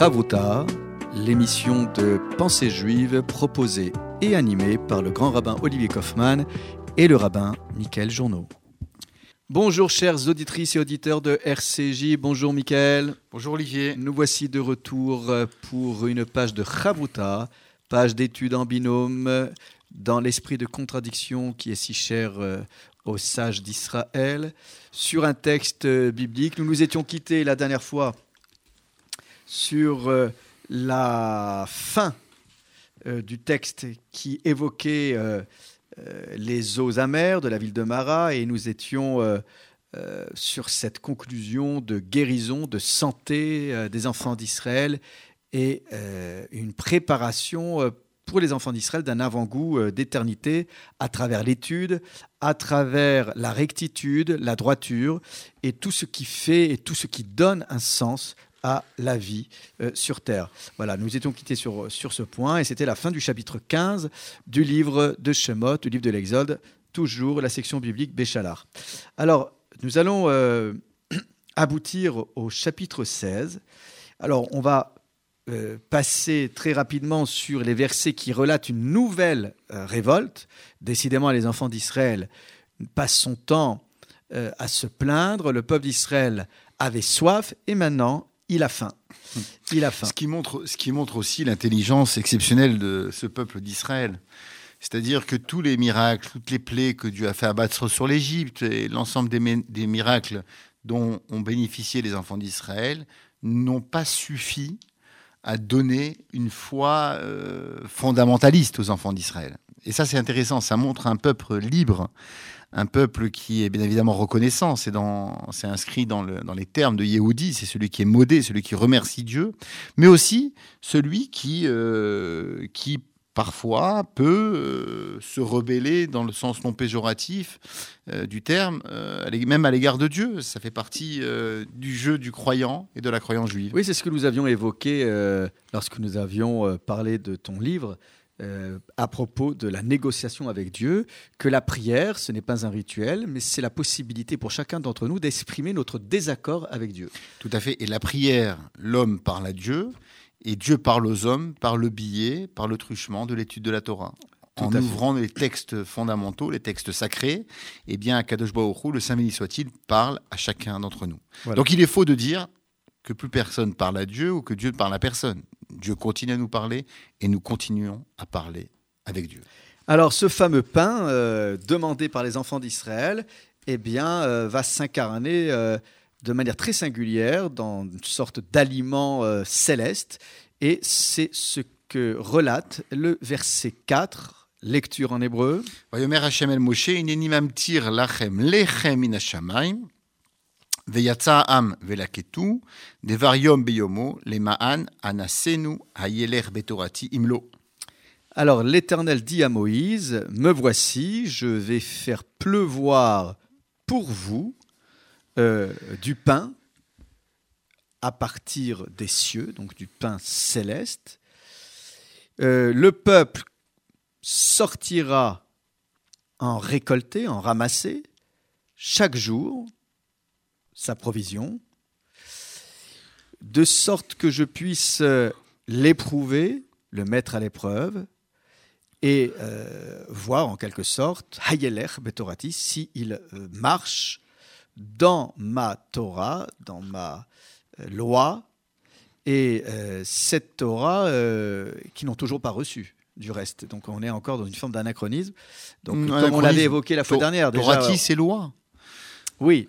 Chavruta, l'émission de pensée juive proposée et animée par le grand rabbin Olivier Kaufmann et le rabbin Michael Journeau. Bonjour chers auditrices et auditeurs de RCJ, bonjour Michael. Bonjour Olivier. Nous voici de retour pour une page de Chavruta, page d'études en binôme, dans l'esprit de contradiction qui est si cher euh, aux sages d'Israël, sur un texte biblique. Nous nous étions quittés la dernière fois sur euh, la fin euh, du texte qui évoquait les eaux amères de la ville de Mara et nous étions sur cette conclusion de guérison, de santé des enfants d'Israël et une préparation pour les enfants d'Israël d'un avant-goût euh, d'éternité à travers l'étude, à travers la rectitude, la droiture et tout ce qui fait et tout ce qui donne un sens à la vie euh, sur terre. Voilà, nous étions quittés sur, sur ce point et c'était la fin du chapitre 15 du livre de Shemot, du livre de l'Exode, toujours la section biblique Béchalar. Alors, nous allons euh, aboutir au chapitre 16. Alors, on va euh, passer très rapidement sur les versets qui relatent une nouvelle révolte. Décidément, les enfants d'Israël passent son temps à se plaindre. Le peuple d'Israël avait soif et maintenant il a faim. Il a faim. Ce qui montre, aussi l'intelligence exceptionnelle de ce peuple d'Israël. C'est-à-dire que tous les miracles, toutes les plaies que Dieu a fait abattre sur l'Égypte et l'ensemble des, des miracles dont ont bénéficié les enfants d'Israël n'ont pas suffi à donner une foi euh, fondamentaliste aux enfants d'Israël. Et ça, c'est intéressant. Ça montre un peuple libre, un peuple qui est bien évidemment reconnaissant. C'est, inscrit dans, les termes de Yehudi. C'est celui qui est modé, celui qui remercie Dieu, mais aussi celui qui, euh, qui parfois peut euh, se rebeller dans le sens non péjoratif euh, du terme, même à l'égard de Dieu. Ça fait partie du jeu du croyant et de la croyance juive. Oui, c'est ce que nous avions évoqué lorsque nous avions parlé de ton livre. À propos de la négociation avec Dieu, que la prière, ce n'est pas un rituel, mais c'est la possibilité pour chacun d'entre nous d'exprimer notre désaccord avec Dieu. Tout à fait. Et la prière, l'homme parle à Dieu, et Dieu parle aux hommes par le biais, par le truchement de l'étude de la Torah. en ouvrant les textes fondamentaux, les textes sacrés, eh bien, Kadosh Baruch le Saint béni soit-il, parle à chacun d'entre nous. Donc il est faux de dire que plus personne parle à Dieu ou que Dieu ne parle à personne. Dieu continue à nous parler et nous continuons à parler avec Dieu. Alors ce fameux pain euh, demandé par les enfants d'Israël, eh bien, euh, va s'incarner euh, de manière très singulière dans une sorte d'aliment céleste. Et c'est ce que relate le verset 4, lecture en hébreu. Hashem el Moshe, tir lachem lechem Anasenu betorati imlo. Alors l'Éternel dit à Moïse, Me voici, je vais faire pleuvoir pour vous euh, du pain à partir des cieux, donc du pain céleste. Euh, le peuple sortira en récolter, en ramasser, chaque jour, sa provision, de sorte que je puisse l'éprouver, le mettre à l'épreuve, et euh, voir en quelque sorte, Hayelech Betorati, s'il marche dans ma Torah, dans ma euh, loi, et euh, cette Torah euh, qui n'ont toujours pas reçue du reste. Donc on est encore dans une forme d'anachronisme. Donc mm, comme on l'avait évoqué la fois dernière, déjà. Torah, c'est loi. Oui.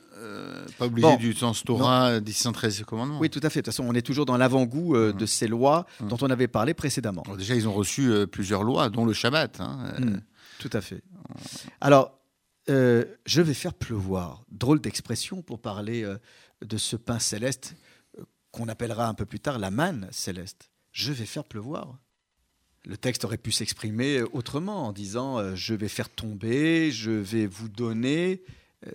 pas oublier du sens Torah, 613 commandements. Oui, tout à fait. De toute façon, on est toujours dans l'avant-goût mm. de ces lois mm. dont on avait parlé précédemment. déjà, ils ont reçu plusieurs lois, dont le Shabbat. Hein. tout à fait. Alors, euh, je vais faire pleuvoir. Drôle d'expression pour parler euh, de ce pain céleste euh, qu'on appellera un peu plus tard la manne céleste. Je vais faire pleuvoir. Le texte aurait pu s'exprimer autrement en disant je vais faire tomber, je vais vous donner.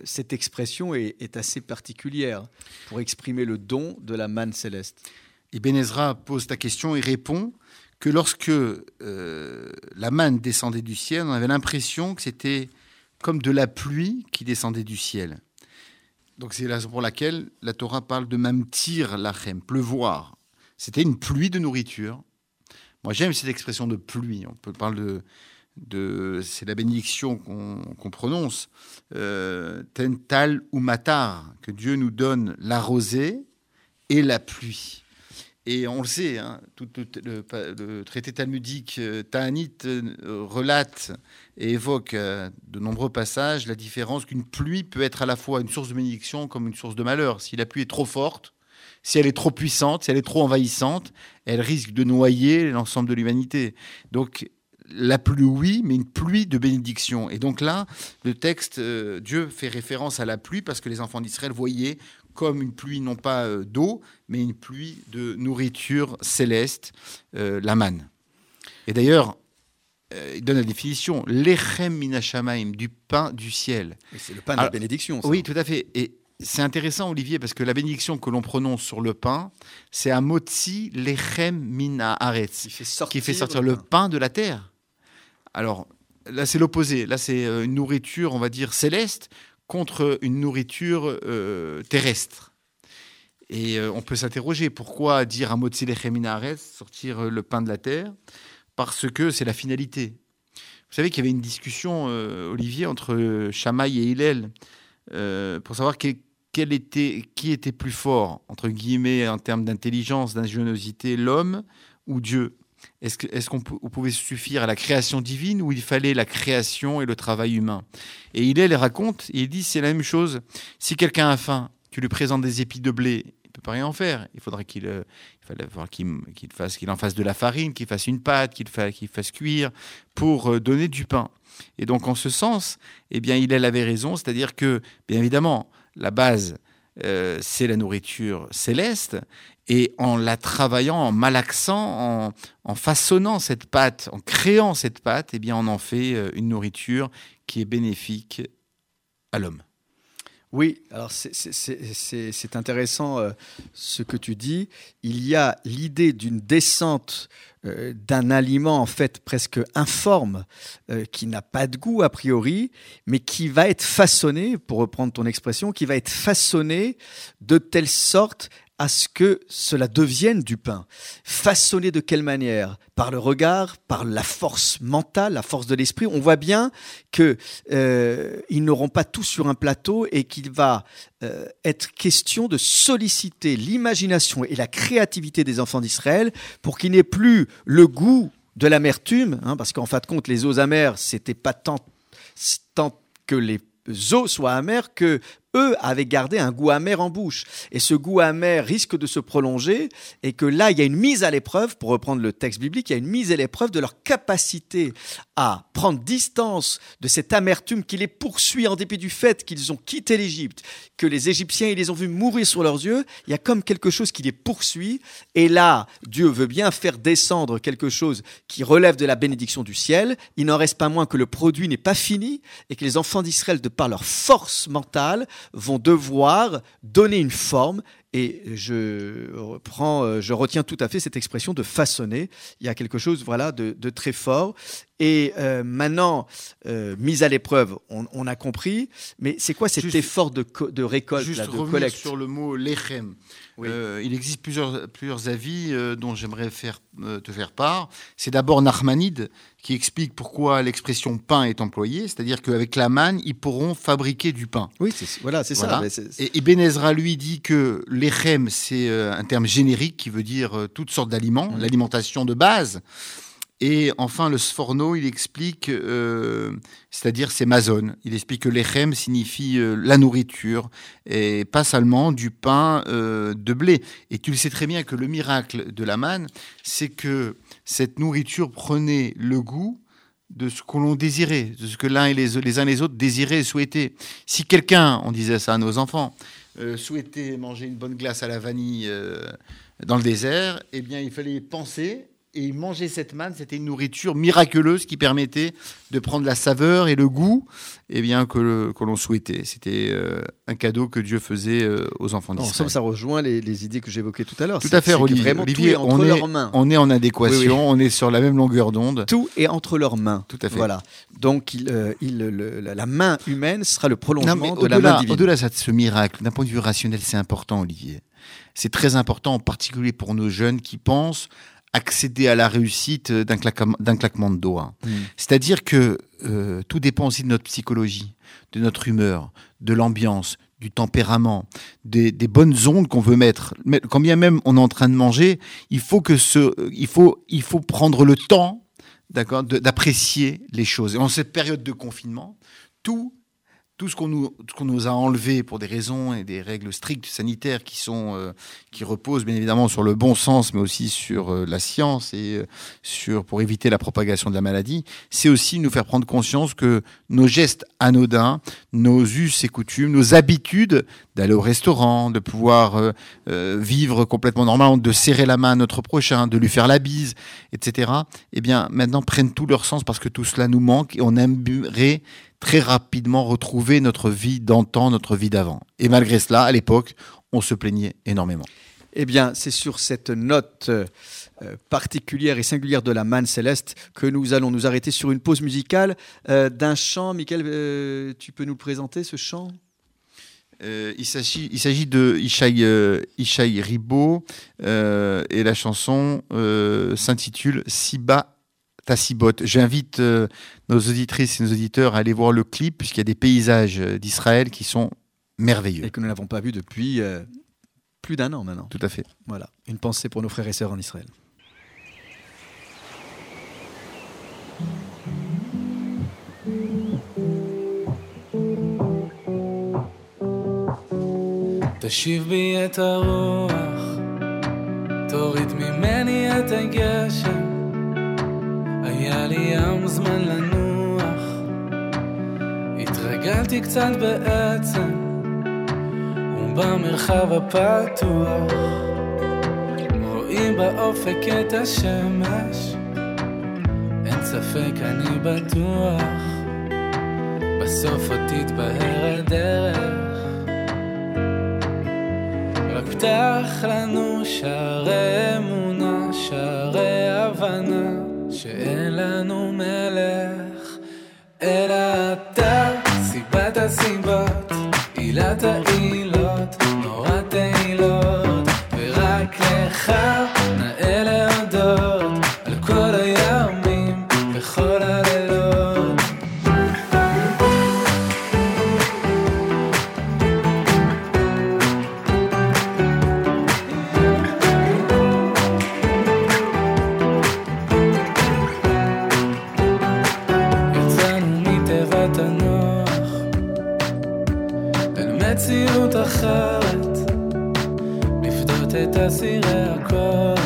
Cette expression est, assez particulière pour exprimer le don de la manne céleste. Et Ben Ezra pose ta question et répond que lorsque la manne descendait du ciel, on avait l'impression que c'était comme de la pluie qui descendait du ciel. Donc c'est la raison pour laquelle la Torah parle de mamtir lachem, pleuvoir. C'était une pluie de nourriture. Moi, j'aime cette expression de pluie. On peut parler de, de c'est la bénédiction qu'on prononce. Euh, tental ou matar, que Dieu nous donne la rosée et la pluie. Et on le sait, hein, tout, le, traité talmudique euh, Ta'anit euh, relate et évoque euh, de nombreux passages la différence qu'une pluie peut être à la fois une source de bénédiction comme une source de malheur. Si la pluie est trop forte, si elle est trop puissante, si elle est trop envahissante, elle risque de noyer l'ensemble de l'humanité. Donc la pluie, oui, mais une pluie de bénédiction. Et donc là, le texte, Dieu fait référence à la pluie parce que les enfants d'Israël voyaient comme une pluie non pas euh, d'eau, mais une pluie de nourriture céleste, euh, la manne. Et d'ailleurs, euh, il donne la définition, l'echem minashamaim, du pain du ciel. C'est le pain de la bénédiction. Oui, tout à fait. Et c'est intéressant, Olivier, parce que la bénédiction que l'on prononce sur le pain, c'est un motzi lechem qui fait sortir, qui fait sortir le, pain. de la terre. Alors là, c'est l'opposé. Là, c'est une nourriture, on va dire, céleste, contre une nourriture euh, terrestre. Et euh, on peut s'interroger pourquoi dire mot de sortir euh, le pain de la terre? Parce que c'est la finalité. Vous savez qu'il y avait une discussion, Olivier, entre Shamaï et Hillel pour savoir qui était plus fort, entre guillemets, en termes d'intelligence, d'ingéniosité, l'homme ou Dieu. Est-ce qu'on pouvait suffire à la création divine ou il fallait la création et le travail humain? Et il les raconte, il dit c'est la même chose. Si quelqu'un a faim, tu lui présentes des épis de blé, il peut pas rien en faire. Il faudrait qu'il euh, qu'il fasse qu'il en fasse de la farine, qu'il fasse une pâte, qu'il qu'il fasse cuire pour euh, donner du pain. Et donc en ce sens, eh bien il avait raison, c'est-à-dire que bien évidemment la base euh, c'est la nourriture céleste, et en la travaillant, en malaxant, en, façonnant cette pâte, en créant cette pâte, eh bien, on en fait euh, une nourriture qui est bénéfique à l'homme. Oui, alors c'est intéressant euh, ce que tu dis. Il y a l'idée d'une descente euh, d'un aliment en fait presque informe, qui n'a pas de goût a priori, mais qui va être façonné, pour reprendre ton expression, qui va être façonné de telle sorte à ce que cela devienne du pain. Façonné de quelle manière? Par le regard, par la force mentale, la force de l'esprit. On voit bien que euh, n'auront pas tout sur un plateau et qu'il va euh, être question de solliciter l'imagination et la créativité des enfants d'Israël pour qu'il n'ait plus le goût de l'amertume, hein, parce qu'en fin de compte, les eaux amères, c'était pas tant, tant que les eaux soient amères que eux avaient gardé un goût amer en bouche. Et ce goût amer risque de se prolonger et que là, il y a une mise à l'épreuve, pour reprendre le texte biblique, il y a une mise à l'épreuve de leur capacité à prendre distance de cette amertume qui les poursuit en dépit du fait qu'ils ont quitté l'Égypte, que les Égyptiens, ils les ont vus mourir sur leurs yeux. Il y a comme quelque chose qui les poursuit. Et là, Dieu veut bien faire descendre quelque chose qui relève de la bénédiction du ciel. Il n'en reste pas moins que le produit n'est pas fini et que les enfants d'Israël, de par leur force mentale, vont devoir donner une forme et je reprends, euh, je retiens tout à fait cette expression de façonner. Il y a quelque chose, voilà, de, très fort. Et euh, maintenant, euh, mise à l'épreuve, on, a compris. Mais c'est quoi cet effort de, de récolte, juste de collecte sur le mot lechem. il existe plusieurs, plusieurs avis dont j'aimerais faire, te faire part. C'est d'abord Nachmanide qui explique pourquoi l'expression pain est employée, c'est-à-dire qu'avec la manne, ils pourront fabriquer du pain. Oui, voilà, c'est ça. Et, et Ben Ezra lui dit que l'echem, c'est euh, un terme générique qui veut dire euh, toutes sortes d'aliments, mmh. l'alimentation de base. Et enfin, le Sforno, il explique, euh, c'est-à-dire c'est mazone. Il explique que l'echem signifie la nourriture et pas seulement du pain de blé. Et tu le sais très bien que le miracle de la manne, c'est que cette nourriture prenait le goût de ce que l'on désirait, de ce que l'un et les, les uns les autres désiraient et souhaitaient. Si quelqu'un, on disait ça à nos enfants, euh, souhaitait manger une bonne glace à la vanille euh, dans le désert, eh bien, il fallait penser et manger cette manne, c'était une nourriture miraculeuse qui permettait de prendre la saveur et le goût eh bien, que, que l'on souhaitait. C'était euh, un cadeau que Dieu faisait euh, aux enfants d'Israël. En somme, ça rejoint les, idées que j'évoquais tout à l'heure. Tout à fait, Olivier. Olivier on, est, on est en adéquation, on est sur la même longueur d'onde. Tout est entre leurs mains. Tout à fait. Voilà. Donc, il, euh, il, la main humaine sera le prolongement de la main divine. Au-delà de ce miracle, d'un point de vue rationnel, c'est important, Olivier. C'est très important, en particulier pour nos jeunes qui pensent accéder à la réussite d'un claquement, de doigts. Mm. C'est-à-dire que euh, tout dépend aussi de notre psychologie, de notre humeur, de l'ambiance, du tempérament, des, bonnes ondes qu'on veut mettre. Mais quand bien même on est en train de manger, il faut que ce, il faut, il faut prendre le temps, d'accord, d'apprécier les choses. Et en cette période de confinement, tout tout ce qu'on nous, nous, a enlevé pour des raisons et des règles strictes sanitaires qui, sont, euh, qui reposent bien évidemment sur le bon sens, mais aussi sur euh, la science et euh, sur, pour éviter la propagation de la maladie, c'est aussi nous faire prendre conscience que nos gestes anodins, nos us et coutumes, nos habitudes d'aller au restaurant, de pouvoir vivre complètement normalement, de serrer la main à notre prochain, de lui faire la bise, etc., eh bien, maintenant prennent tout leur sens parce que tout cela nous manque et on aimerait très rapidement retrouver notre vie d'antan, notre vie d'avant. Et malgré cela, à l'époque, on se plaignait énormément. Eh bien, c'est sur cette note euh, particulière et singulière de la manne céleste que nous allons nous arrêter sur une pause musicale euh, d'un chant. Michael, euh, tu peux nous présenter ce chant? Il s'agit de Ishaï, Ribot et la chanson s'intitule Siba Tassibot. J'invite euh, nos auditrices et nos auditeurs à aller voir le clip, puisqu'il y a des paysages euh, d'Israël qui sont merveilleux. Et que nous n'avons pas vu depuis euh, plus d'un an maintenant. Tout à fait. Voilà, une pensée pour nos frères et sœurs en Israël. היה לי ים זמן לנוח התרגלתי קצת בעצם ובמרחב הפתוח רואים באופק את השמש. אין ספק אני בטוח בסוף עוד תתבהר הדרך פתח לנו שערי אמונה, שערי הבנה שאין לנו מלך, אלא אתה, סיבת הסיבות, עילת העילות, נורא תהילות, ורק לך אסירי הכוח.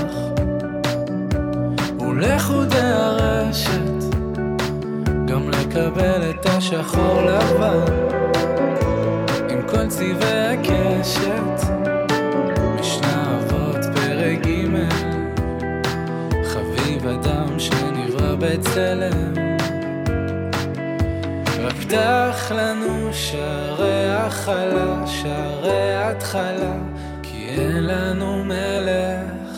ולחודי הרשת גם לקבל את השחור לבן. עם כל צבעי הקשת משנה פרק ג' חביב אדם שנברא בצלם רק פתח לנו שערי הכלה, שערי התחלה אין לנו מלך,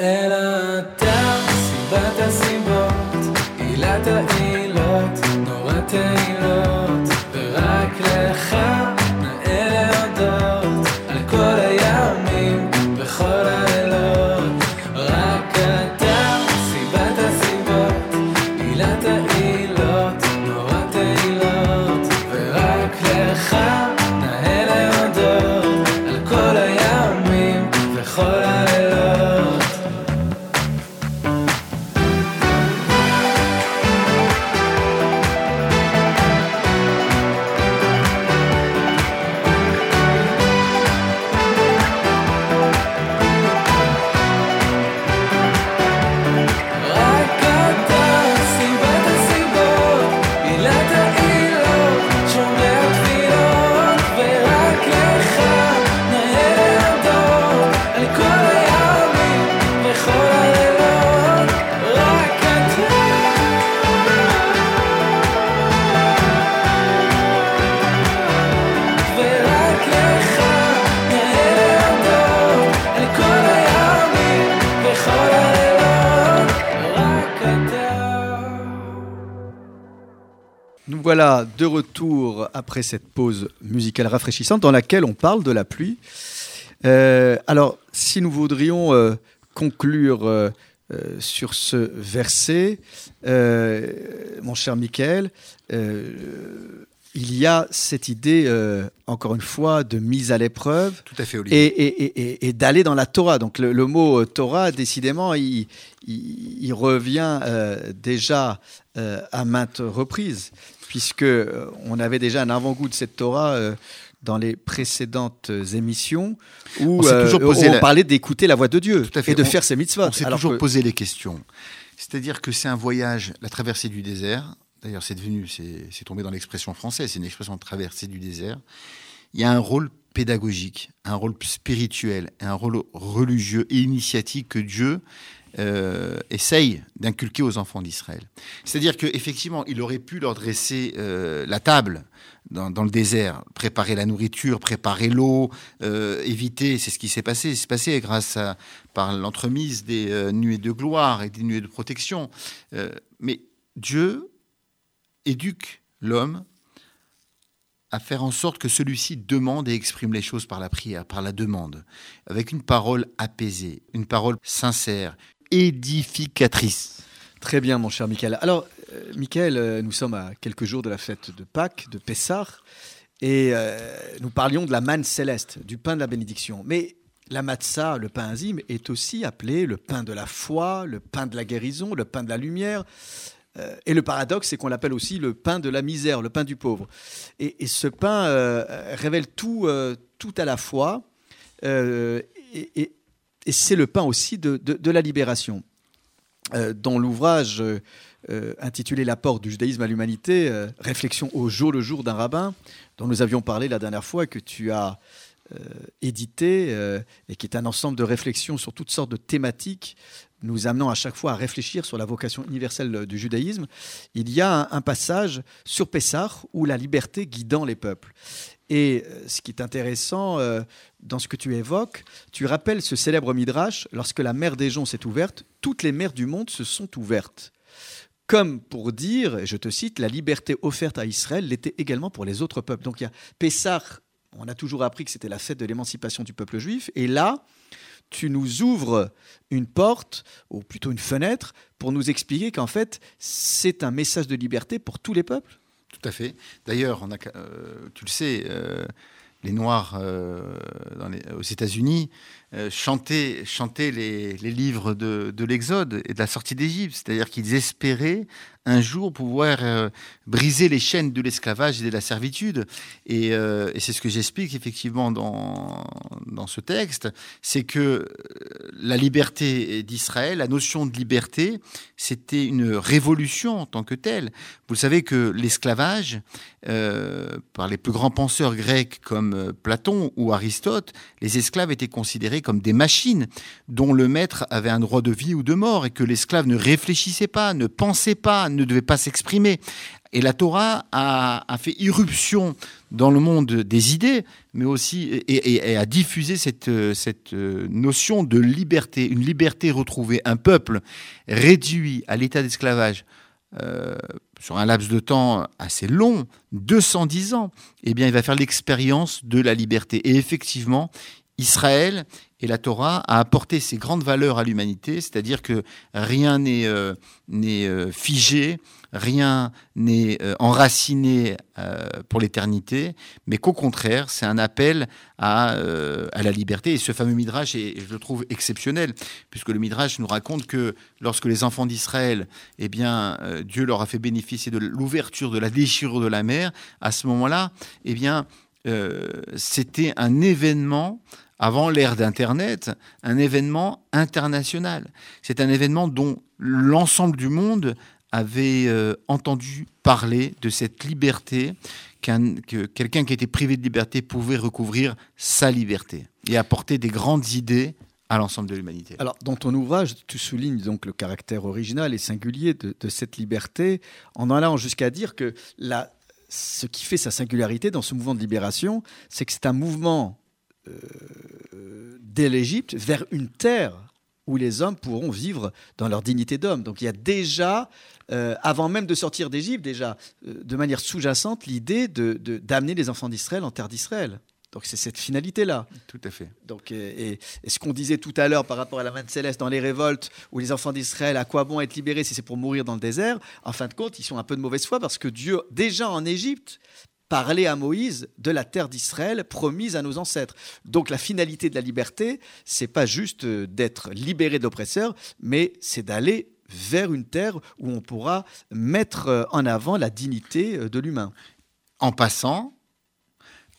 אלא אתה, סיבת הסיבות, עילת העילות, נורא תהילות, de retour après cette pause musicale rafraîchissante dans laquelle on parle de la pluie. Euh, alors, si nous voudrions euh, conclure euh, sur ce verset, mon cher Michael, il y a cette idée, encore une fois, de mise à l'épreuve. Tout à fait, Et, d'aller dans la Torah. Donc le, mot Torah, décidément, il, il revient déjà à maintes reprises, puisque on avait déjà un avant-goût de cette Torah dans les précédentes émissions où on, euh, parlait d'écouter la voix de Dieu et de faire ses mitzvahs. On s'est toujours posé les questions. C'est-à-dire que c'est un voyage, la traversée du désert. D'ailleurs, c'est devenu, c'est tombé dans l'expression française, c'est une expression de traversée du désert. Il y a un rôle pédagogique, un rôle spirituel, un rôle religieux et initiatique que Dieu euh, essaye d'inculquer aux enfants d'Israël. C'est-à-dire qu'effectivement, il aurait pu leur dresser euh, la table dans, le désert, préparer la nourriture, préparer l'eau, euh, éviter, c'est ce qui s'est passé, c'est passé grâce à, par l'entremise des nuées de gloire et des nuées de protection. Mais Dieu éduque l'homme à faire en sorte que celui-ci demande et exprime les choses par la prière, par la demande, avec une parole apaisée, une parole sincère, édificatrice. Très bien, mon cher Michael. Alors, euh, Michael, euh, nous sommes à quelques jours de la fête de Pâques, de Pessah, et euh, nous parlions de la manne céleste, du pain de la bénédiction. Mais la matzah, le pain azim, est aussi appelé le pain de la foi, le pain de la guérison, le pain de la lumière. Et le paradoxe, c'est qu'on l'appelle aussi le pain de la misère, le pain du pauvre. Et, ce pain révèle tout, tout à la fois, et, c'est le pain aussi de, de la libération. dans l'ouvrage euh, intitulé L'apport du judaïsme à l'humanité, euh, réflexion au jour le jour d'un rabbin, dont nous avions parlé la dernière fois, que tu as euh, édité, et qui est un ensemble de réflexions sur toutes sortes de thématiques, nous amenant à chaque fois à réfléchir sur la vocation universelle du judaïsme. Il y a un, passage sur Pessah où la liberté guidant les peuples. Et ce qui est intéressant dans ce que tu évoques, tu rappelles ce célèbre midrash, lorsque la mer des gens s'est ouverte, toutes les mers du monde se sont ouvertes comme pour dire, et je te cite, la liberté offerte à Israël l'était également pour les autres peuples. Donc il y a Pessah, on a toujours appris que c'était la fête de l'émancipation du peuple juif, et là, tu nous ouvres une porte, ou plutôt une fenêtre, pour nous expliquer qu'en fait, c'est un message de liberté pour tous les peuples. Tout à fait. D'ailleurs, euh, tu le sais, euh, les Noirs euh, aux États-Unis euh, chantaient, les, livres de, de l'Exode et de la sortie d'Égypte. C'est-à-dire qu'ils espéraient un jour pouvoir euh, briser les chaînes de l'esclavage et de la servitude. Et, euh, c'est ce que j'explique effectivement dans, dans ce texte, c'est que la liberté d'Israël, la notion de liberté, c'était une révolution en tant que telle. Vous savez que l'esclavage, par les plus grands penseurs grecs comme Platon ou Aristote, les esclaves étaient considérés comme des machines dont le maître avait un droit de vie ou de mort et que l'esclave ne réfléchissait pas, ne pensait pas, ne devait pas s'exprimer. Et la Torah a, fait irruption dans le monde des idées, mais aussi et, a diffusé cette, cette notion de liberté, une liberté retrouvée. Un peuple réduit à l'état d'esclavage euh, sur un laps de temps assez long, 210 ans, eh bien, il va faire l'expérience de la liberté. Et effectivement, Israël et la Torah a apporté ces grandes valeurs à l'humanité, c'est-à-dire que rien n'est euh, euh, figé, rien n'est euh, enraciné pour l'éternité, mais qu'au contraire, c'est un appel à, la liberté. Et ce fameux Midrash, est, je le trouve exceptionnel, puisque le Midrash nous raconte que lorsque les enfants d'Israël, eh bien, Dieu leur a fait bénéficier de l'ouverture, de la déchirure de la mer, à ce moment-là, eh bien, c'était un événement avant l'ère d'Internet, un événement international. C'est un événement dont l'ensemble du monde avait euh, entendu parler de cette liberté, que quelqu'un qui était privé de liberté pouvait recouvrir sa liberté et apporter des grandes idées à l'ensemble de l'humanité. Alors, dans ton ouvrage, tu soulignes donc le caractère original et singulier de, cette liberté, en allant jusqu'à dire que la, ce qui fait sa singularité dans ce mouvement de libération, c'est que c'est un mouvement euh, dès l'Égypte vers une terre où les hommes pourront vivre dans leur dignité d'homme. Donc il y a déjà, euh, avant même de sortir d'Égypte, déjà, euh, de manière sous-jacente, l'idée d'amener de, d'amener les enfants d'Israël en terre d'Israël. Donc c'est cette finalité-là. Tout à fait. Donc, et, ce qu'on disait tout à l'heure par rapport à la main de Céleste dans les révoltes, où les enfants d'Israël, à quoi bon être libérés si c'est pour mourir dans le désert En fin de compte, ils sont un peu de mauvaise foi parce que Dieu, déjà en Égypte, parlait à Moïse de la terre d'Israël promise à nos ancêtres. Donc la finalité de la liberté, c'est pas juste euh, d'être libéré de l'oppresseur, mais c'est d'aller vers une terre où on pourra mettre euh, en avant la dignité euh, de l'humain. En passant,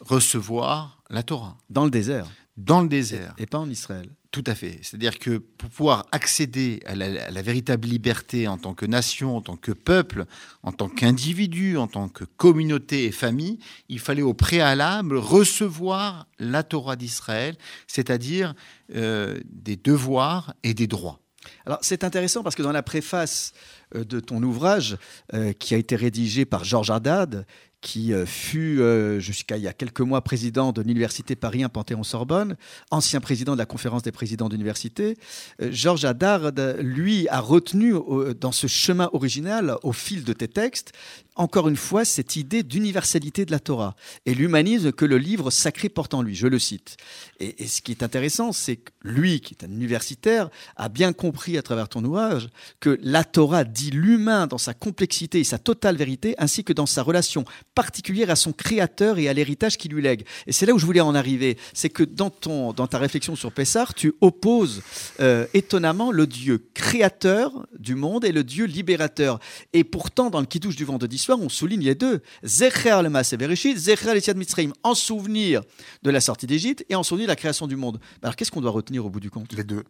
recevoir la Torah. Dans le désert. Dans le désert. Et pas en Israël. Tout à fait. C'est-à-dire que pour pouvoir accéder à la, véritable liberté en tant que nation, en tant que peuple, en tant qu'individu, en tant que communauté et famille, il fallait au préalable recevoir la Torah d'Israël, c'est-à-dire euh, des devoirs et des droits. Alors c'est intéressant parce que dans la préface euh, de ton ouvrage, euh, qui a été rédigé par Georges Haddad, qui euh, fut euh, jusqu'à il y a quelques mois président de l'université Paris 1 Panthéon-Sorbonne, ancien président de la conférence des présidents d'université. Euh, Georges Hadard, lui, a retenu dans ce chemin original, au fil de tes textes, encore une fois cette idée d'universalité de la Torah et l'humanisme que le livre sacré porte en lui. Je le cite. Et, ce qui est intéressant, c'est que lui, qui est un universitaire, a bien compris à travers ton ouvrage que la Torah dit l'humain dans sa complexité et sa totale vérité, ainsi que dans sa relation particulière à son créateur et à l'héritage qu'il lui lègue. Et c'est là où je voulais en arriver. C'est que dans, ton, dans ta réflexion sur Pessar, tu opposes euh, étonnamment le Dieu créateur du monde et le Dieu libérateur. Et pourtant, dans le qui touche du vendredi on souligne les deux. Zecher le Bereshit, Zecher le Mitzrayim, en souvenir de la sortie d'Égypte et en souvenir de la création du monde. Alors qu'est-ce qu'on doit retenir au bout du compte? Les deux.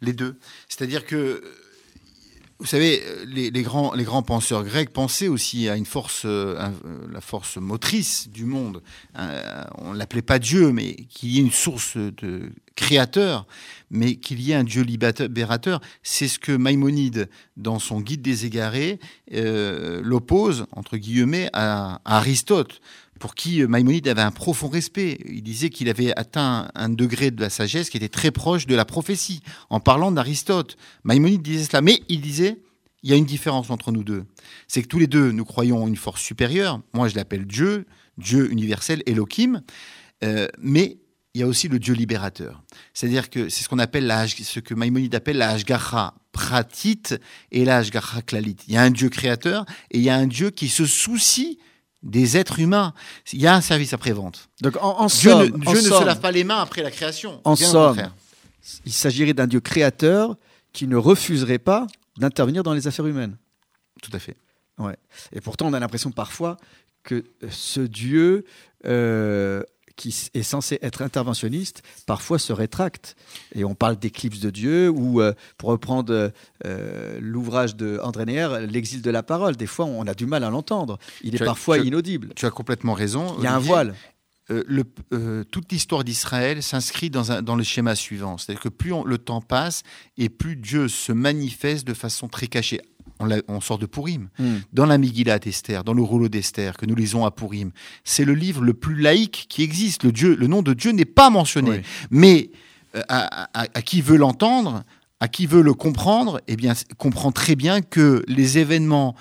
Les deux. C'est-à-dire que vous savez, les, grands, les grands penseurs grecs pensaient aussi à une force, euh, euh, la force motrice du monde. Euh, on ne l'appelait pas Dieu, mais qu'il y ait une source de créateur, mais qu'il y ait un Dieu libérateur. C'est ce que Maïmonide, dans son Guide des égarés, l'oppose, entre guillemets, à, Aristote pour qui Maïmonide avait un profond respect. Il disait qu'il avait atteint un degré de la sagesse qui était très proche de la prophétie, en parlant d'Aristote. Maïmonide disait cela, mais il disait, il y a une différence entre nous deux. C'est que tous les deux, nous croyons en une force supérieure. Moi, je l'appelle Dieu, Dieu universel, Elohim. Euh, mais il y a aussi le Dieu libérateur. C'est-à-dire que c'est ce qu'on appelle la, ce que Maïmonide appelle la Hashgacha pratit et la Hashgacha klalit. Il y a un Dieu créateur et il y a un Dieu qui se soucie des êtres humains. Il y a un service après-vente. Donc en, Dieu, ne, se lave pas les mains après la création. En somme, il s'agirait d'un Dieu créateur qui ne refuserait pas d'intervenir dans les affaires humaines. Tout à fait. Ouais. Et pourtant, on a l'impression parfois que ce Dieu euh, qui est censé être interventionniste, parfois se rétracte. Et on parle d'éclipse de Dieu, ou euh, pour reprendre euh, l'ouvrage de André Neher, l'exil de la parole. Des fois, on a du mal à l'entendre. Il est parfois inaudible. Tu as complètement raison. Il y a un voile. Euh, le, toute l'histoire d'Israël s'inscrit dans, dans, le schéma suivant. C'est-à-dire que plus le temps passe et plus Dieu se manifeste de façon très cachée on, sort de Purim. Hmm. Dans la Megillah d'Esther, dans le rouleau d'Esther que nous lisons à Purim, c'est le livre le plus laïque qui existe. Le, Dieu, le nom de Dieu n'est pas mentionné. Mais euh, à, qui veut l'entendre, à qui veut le comprendre, eh bien, comprend très bien que les événements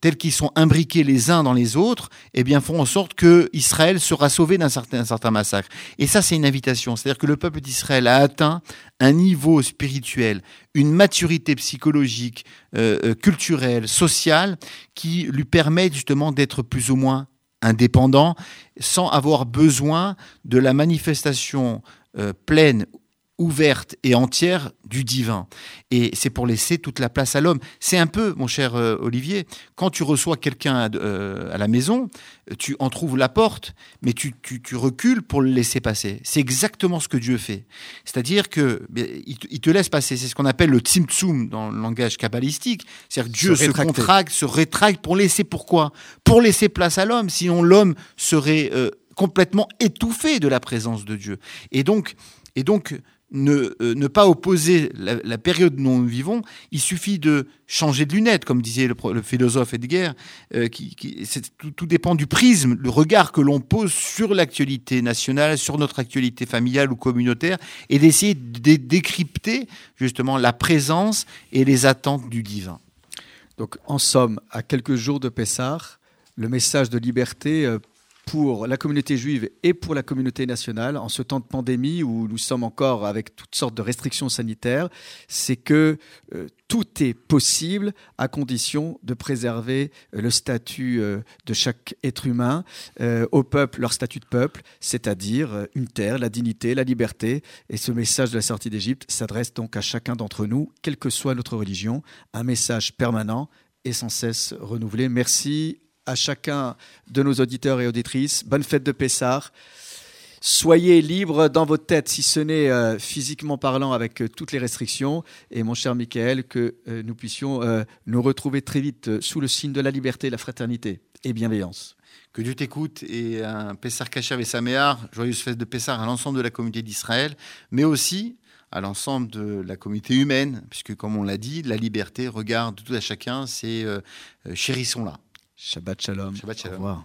tels qu'ils sont imbriqués les uns dans les autres, eh bien, font en sorte que Israël sera sauvé d'un certain, massacre. Et ça, c'est une invitation. C'est-à-dire que le peuple d'Israël a atteint un niveau spirituel, une maturité psychologique, euh, euh, culturelle, sociale, qui lui permet justement d'être plus ou moins indépendant, sans avoir besoin de la manifestation euh, pleine ouverte et entière du divin. Et c'est pour laisser toute la place à l'homme. C'est un peu, mon cher euh, Olivier, quand tu reçois quelqu'un euh, à la maison, tu en trouves la porte, mais tu, tu, recules pour le laisser passer. C'est exactement ce que Dieu fait. C'est-à-dire que il, te laisse passer. C'est ce qu'on appelle le tzimtzum dans le langage kabbalistique. C'est-à-dire que Dieu se, contracte, se rétracte pour laisser pourquoi? Pour laisser place à l'homme. Sinon, l'homme serait euh, complètement étouffé de la présence de Dieu. Et donc, et donc ne, euh, ne pas opposer la, période dont nous vivons, il suffit de changer de lunettes, comme disait le, philosophe Edgar. Euh, qui, tout, dépend du prisme, le regard que l'on pose sur l'actualité nationale, sur notre actualité familiale ou communautaire, et d'essayer de décrypter justement la présence et les attentes du divin. Donc, en somme, à quelques jours de Pessah, le message de liberté euh, pour la communauté juive et pour la communauté nationale en ce temps de pandémie où nous sommes encore avec toutes sortes de restrictions sanitaires, c'est que euh, tout est possible à condition de préserver euh, le statut euh, de chaque être humain, au peuple leur statut de peuple, c'est-à-dire une terre, la dignité, la liberté. Et ce message de la sortie d'Égypte s'adresse donc à chacun d'entre nous, quelle que soit notre religion, un message permanent et sans cesse renouvelé. Merci à chacun de nos auditeurs et auditrices. Bonne fête de Pessard. Soyez libres dans votre tête, si ce n'est euh, physiquement parlant avec euh, toutes les restrictions. Et mon cher Michael, que euh, nous puissions nous retrouver très vite sous le signe de la liberté, la fraternité et bienveillance. Que Dieu t'écoute et un Pessar Kachav et Saméar, joyeuse fête de Pessar à l'ensemble de la communauté d'Israël, mais aussi à l'ensemble de la communauté humaine, puisque comme on l'a dit, la liberté regarde tout à chacun, c'est chérissons-la. Shabbat shalom. Shabbat shalom. Au revoir.